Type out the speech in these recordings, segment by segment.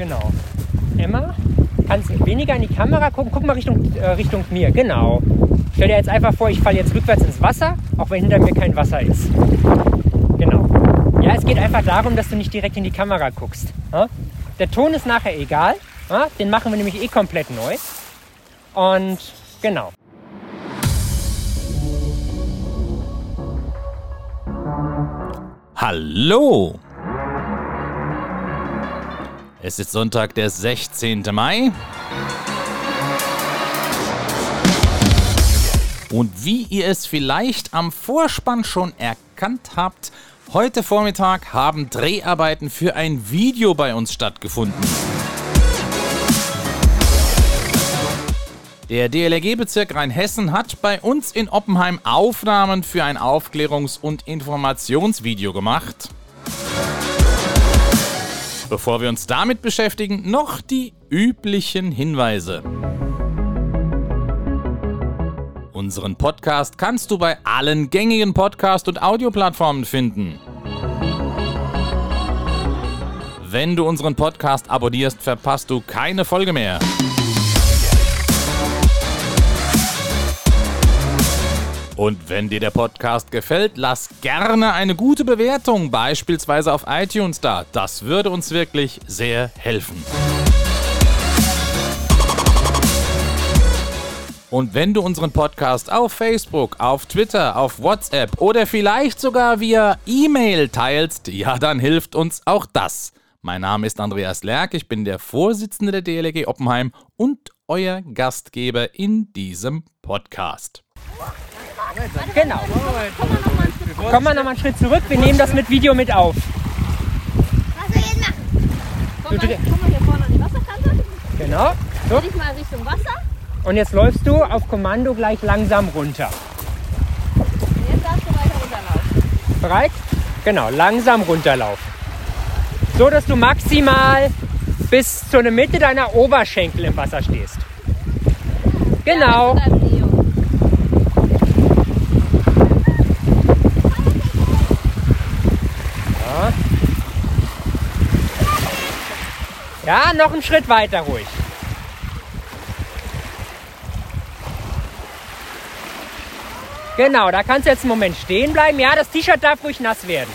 Genau. Emma, kannst weniger in die Kamera gucken. Guck mal Richtung, äh, Richtung mir. Genau. Stell dir jetzt einfach vor, ich falle jetzt rückwärts ins Wasser, auch wenn hinter mir kein Wasser ist. Genau. Ja, es geht einfach darum, dass du nicht direkt in die Kamera guckst. Ja? Der Ton ist nachher egal. Ja? Den machen wir nämlich eh komplett neu. Und genau. Hallo! Es ist Sonntag, der 16. Mai. Und wie ihr es vielleicht am Vorspann schon erkannt habt, heute Vormittag haben Dreharbeiten für ein Video bei uns stattgefunden. Der DLRG-Bezirk Rheinhessen hat bei uns in Oppenheim Aufnahmen für ein Aufklärungs- und Informationsvideo gemacht. Bevor wir uns damit beschäftigen, noch die üblichen Hinweise. Unseren Podcast kannst du bei allen gängigen Podcast- und Audioplattformen finden. Wenn du unseren Podcast abonnierst, verpasst du keine Folge mehr. Und wenn dir der Podcast gefällt, lass gerne eine gute Bewertung, beispielsweise auf iTunes da. Das würde uns wirklich sehr helfen. Und wenn du unseren Podcast auf Facebook, auf Twitter, auf WhatsApp oder vielleicht sogar via E-Mail teilst, ja, dann hilft uns auch das. Mein Name ist Andreas Lerck, ich bin der Vorsitzende der DLG Oppenheim und euer Gastgeber in diesem Podcast. Genau. Kommen wir nochmal einen Schritt zurück. Wir nehmen das mit Video mit auf. Was wir jetzt machen? Mal, komm mal hier vorne an die Wasserkante. Genau. So. Dreh dich mal Richtung Wasser. Und jetzt läufst du auf Kommando gleich langsam runter. Und jetzt darfst du weiter runterlaufen. Bereit? Genau, langsam runterlaufen. So, dass du maximal bis zur Mitte deiner Oberschenkel im Wasser stehst. Genau. Ja, das ist Leo. Ja, noch einen Schritt weiter ruhig. Genau, da kannst du jetzt einen Moment stehen bleiben. Ja, das T-Shirt darf ruhig nass werden.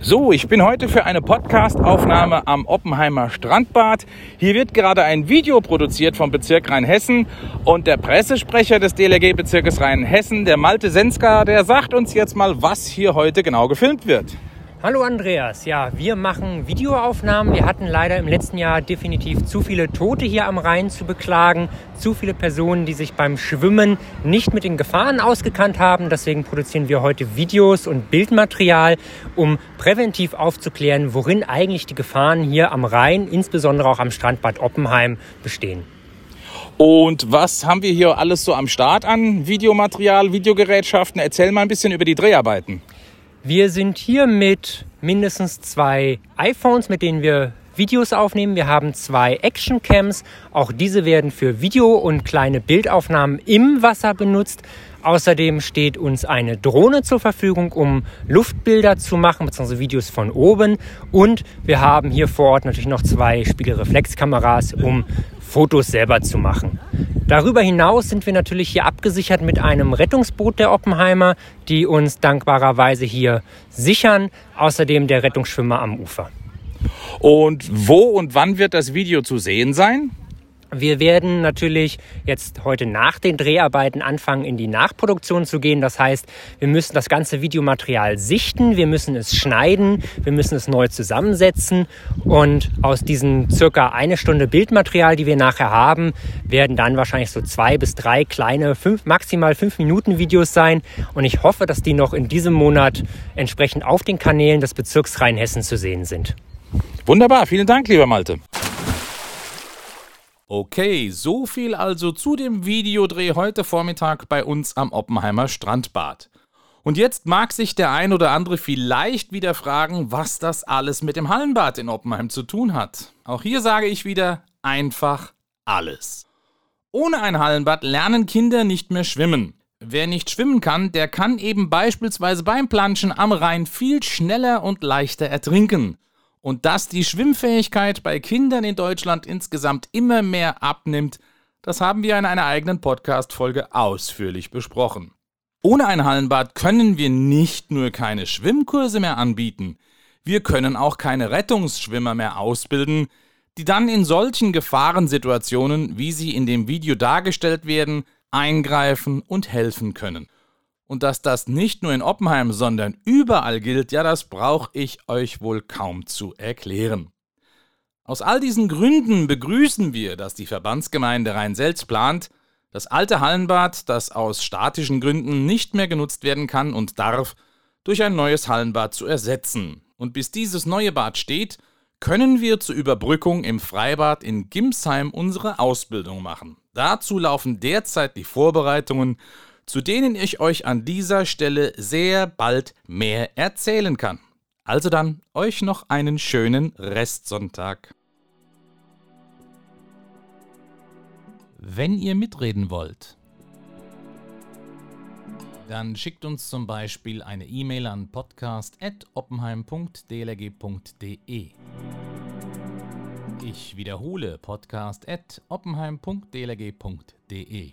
So, ich bin heute für eine Podcast-Aufnahme am Oppenheimer Strandbad. Hier wird gerade ein Video produziert vom Bezirk Rheinhessen und der Pressesprecher des DLRG-Bezirkes Rheinhessen, der Malte Senska, der sagt uns jetzt mal, was hier heute genau gefilmt wird. Hallo Andreas, ja, wir machen Videoaufnahmen. Wir hatten leider im letzten Jahr definitiv zu viele Tote hier am Rhein zu beklagen, zu viele Personen, die sich beim Schwimmen nicht mit den Gefahren ausgekannt haben. Deswegen produzieren wir heute Videos und Bildmaterial, um präventiv aufzuklären, worin eigentlich die Gefahren hier am Rhein, insbesondere auch am Strandbad Oppenheim, bestehen. Und was haben wir hier alles so am Start an Videomaterial, Videogerätschaften? Erzähl mal ein bisschen über die Dreharbeiten. Wir sind hier mit mindestens zwei iPhones, mit denen wir Videos aufnehmen. Wir haben zwei Actioncams. Auch diese werden für Video und kleine Bildaufnahmen im Wasser benutzt. Außerdem steht uns eine Drohne zur Verfügung, um Luftbilder zu machen, beziehungsweise Videos von oben. Und wir haben hier vor Ort natürlich noch zwei Spiegelreflexkameras, um Fotos selber zu machen. Darüber hinaus sind wir natürlich hier abgesichert mit einem Rettungsboot der Oppenheimer, die uns dankbarerweise hier sichern. Außerdem der Rettungsschwimmer am Ufer. Und wo und wann wird das Video zu sehen sein? Wir werden natürlich jetzt heute nach den Dreharbeiten anfangen, in die Nachproduktion zu gehen. Das heißt, wir müssen das ganze Videomaterial sichten, wir müssen es schneiden, wir müssen es neu zusammensetzen und aus diesen circa eine Stunde Bildmaterial, die wir nachher haben, werden dann wahrscheinlich so zwei bis drei kleine, fünf, maximal fünf Minuten Videos sein. Und ich hoffe, dass die noch in diesem Monat entsprechend auf den Kanälen des Bezirks Rheinhessen zu sehen sind. Wunderbar, vielen Dank, lieber Malte. Okay, so viel also zu dem Videodreh heute Vormittag bei uns am Oppenheimer Strandbad. Und jetzt mag sich der ein oder andere vielleicht wieder fragen, was das alles mit dem Hallenbad in Oppenheim zu tun hat. Auch hier sage ich wieder einfach alles. Ohne ein Hallenbad lernen Kinder nicht mehr schwimmen. Wer nicht schwimmen kann, der kann eben beispielsweise beim Planschen am Rhein viel schneller und leichter ertrinken. Und dass die Schwimmfähigkeit bei Kindern in Deutschland insgesamt immer mehr abnimmt, das haben wir in einer eigenen Podcast-Folge ausführlich besprochen. Ohne ein Hallenbad können wir nicht nur keine Schwimmkurse mehr anbieten, wir können auch keine Rettungsschwimmer mehr ausbilden, die dann in solchen Gefahrensituationen, wie sie in dem Video dargestellt werden, eingreifen und helfen können. Und dass das nicht nur in Oppenheim, sondern überall gilt, ja, das brauche ich euch wohl kaum zu erklären. Aus all diesen Gründen begrüßen wir, dass die Verbandsgemeinde Rhein-Selz plant, das alte Hallenbad, das aus statischen Gründen nicht mehr genutzt werden kann und darf, durch ein neues Hallenbad zu ersetzen. Und bis dieses neue Bad steht, können wir zur Überbrückung im Freibad in Gimsheim unsere Ausbildung machen. Dazu laufen derzeit die Vorbereitungen, zu denen ich euch an dieser Stelle sehr bald mehr erzählen kann. Also dann euch noch einen schönen Restsonntag. Wenn ihr mitreden wollt, dann schickt uns zum Beispiel eine E-Mail an podcast.oppenheim.dlg.de. Ich wiederhole podcast.oppenheim.dlg.de.